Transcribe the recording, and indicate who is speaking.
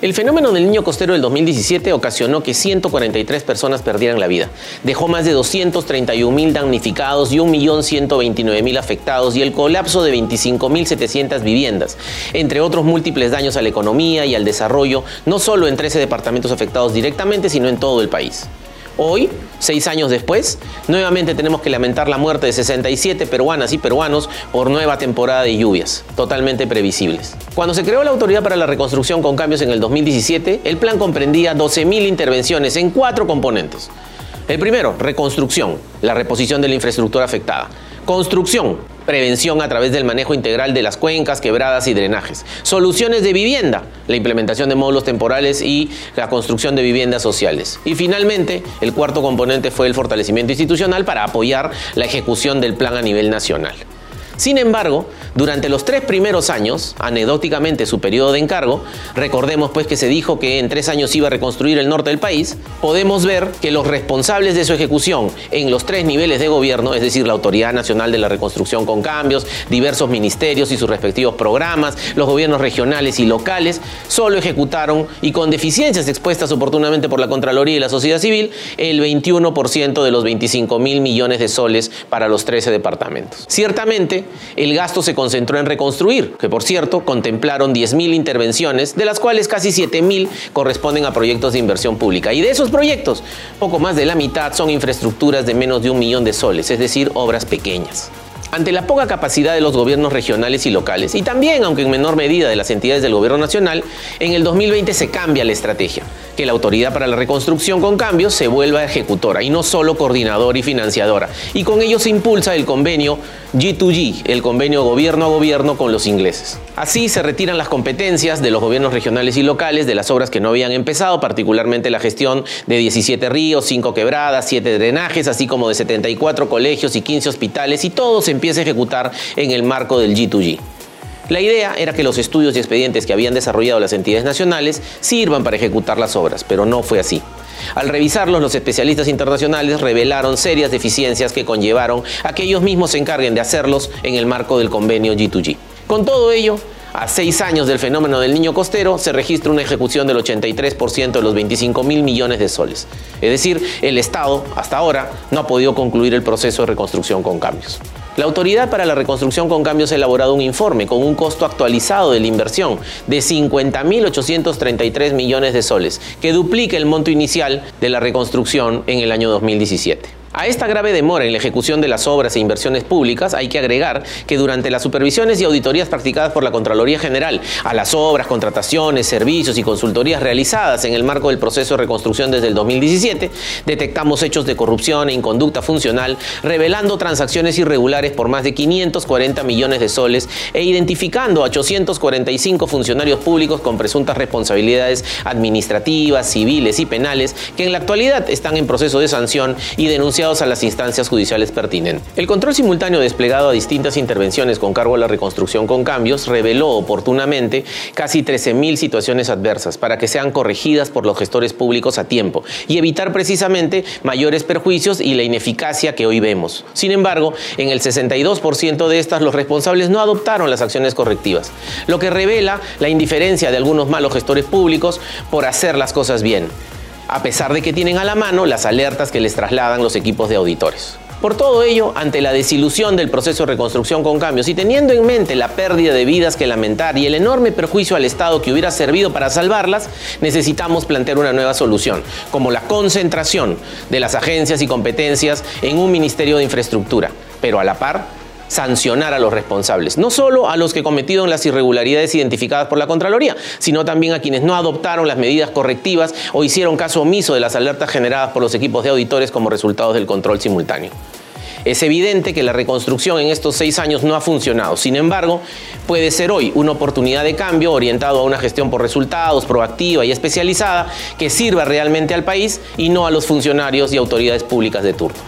Speaker 1: El fenómeno del niño costero del 2017 ocasionó que 143 personas perdieran la vida. Dejó más de 231 mil damnificados y 1.129.000 afectados y el colapso de 25.700 viviendas, entre otros múltiples daños a la economía y al desarrollo, no solo en 13 departamentos afectados directamente, sino en todo el país. Hoy, seis años después, nuevamente tenemos que lamentar la muerte de 67 peruanas y peruanos por nueva temporada de lluvias, totalmente previsibles. Cuando se creó la Autoridad para la Reconstrucción con Cambios en el 2017, el plan comprendía 12.000 intervenciones en cuatro componentes. El primero, reconstrucción, la reposición de la infraestructura afectada. Construcción, prevención a través del manejo integral de las cuencas, quebradas y drenajes. Soluciones de vivienda, la implementación de módulos temporales y la construcción de viviendas sociales. Y finalmente, el cuarto componente fue el fortalecimiento institucional para apoyar la ejecución del plan a nivel nacional. Sin embargo, durante los tres primeros años, anecdóticamente su periodo de encargo, recordemos pues que se dijo que en tres años iba a reconstruir el norte del país, podemos ver que los responsables de su ejecución en los tres niveles de gobierno, es decir, la Autoridad Nacional de la Reconstrucción con Cambios, diversos ministerios y sus respectivos programas, los gobiernos regionales y locales, solo ejecutaron y con deficiencias expuestas oportunamente por la Contraloría y la sociedad civil, el 21% de los 25 mil millones de soles para los 13 departamentos. Ciertamente, el gasto se concentró en reconstruir, que por cierto contemplaron 10.000 intervenciones, de las cuales casi 7.000 corresponden a proyectos de inversión pública. Y de esos proyectos, poco más de la mitad son infraestructuras de menos de un millón de soles, es decir, obras pequeñas. Ante la poca capacidad de los gobiernos regionales y locales, y también, aunque en menor medida, de las entidades del gobierno nacional, en el 2020 se cambia la estrategia, que la Autoridad para la Reconstrucción con Cambios se vuelva ejecutora y no solo coordinadora y financiadora. Y con ello se impulsa el convenio G2G, el convenio gobierno a gobierno con los ingleses. Así se retiran las competencias de los gobiernos regionales y locales de las obras que no habían empezado, particularmente la gestión de 17 ríos, 5 quebradas, 7 drenajes, así como de 74 colegios y 15 hospitales, y todo se empieza a ejecutar en el marco del G2G. La idea era que los estudios y expedientes que habían desarrollado las entidades nacionales sirvan para ejecutar las obras, pero no fue así. Al revisarlos, los especialistas internacionales revelaron serias deficiencias que conllevaron a que ellos mismos se encarguen de hacerlos en el marco del convenio G2G. Con todo ello, a seis años del fenómeno del niño costero, se registra una ejecución del 83% de los 25 mil millones de soles. Es decir, el Estado, hasta ahora, no ha podido concluir el proceso de reconstrucción con cambios. La Autoridad para la Reconstrucción con Cambios ha elaborado un informe con un costo actualizado de la inversión de 50.833 millones de soles, que duplica el monto inicial de la reconstrucción en el año 2017. A esta grave demora en la ejecución de las obras e inversiones públicas hay que agregar que durante las supervisiones y auditorías practicadas por la Contraloría General a las obras, contrataciones, servicios y consultorías realizadas en el marco del proceso de reconstrucción desde el 2017, detectamos hechos de corrupción e inconducta funcional, revelando transacciones irregulares por más de 540 millones de soles e identificando a 845 funcionarios públicos con presuntas responsabilidades administrativas, civiles y penales que en la actualidad están en proceso de sanción y denunciados a las instancias judiciales pertinentes. El control simultáneo desplegado a distintas intervenciones con cargo a la reconstrucción con cambios reveló oportunamente casi 13.000 situaciones adversas para que sean corregidas por los gestores públicos a tiempo y evitar precisamente mayores perjuicios y la ineficacia que hoy vemos. Sin embargo, en el 62% de estas los responsables no adoptaron las acciones correctivas, lo que revela la indiferencia de algunos malos gestores públicos por hacer las cosas bien a pesar de que tienen a la mano las alertas que les trasladan los equipos de auditores. Por todo ello, ante la desilusión del proceso de reconstrucción con cambios y teniendo en mente la pérdida de vidas que lamentar y el enorme perjuicio al Estado que hubiera servido para salvarlas, necesitamos plantear una nueva solución, como la concentración de las agencias y competencias en un Ministerio de Infraestructura, pero a la par sancionar a los responsables, no solo a los que cometieron las irregularidades identificadas por la Contraloría, sino también a quienes no adoptaron las medidas correctivas o hicieron caso omiso de las alertas generadas por los equipos de auditores como resultado del control simultáneo. Es evidente que la reconstrucción en estos seis años no ha funcionado. Sin embargo, puede ser hoy una oportunidad de cambio orientado a una gestión por resultados, proactiva y especializada, que sirva realmente al país y no a los funcionarios y autoridades públicas de turno.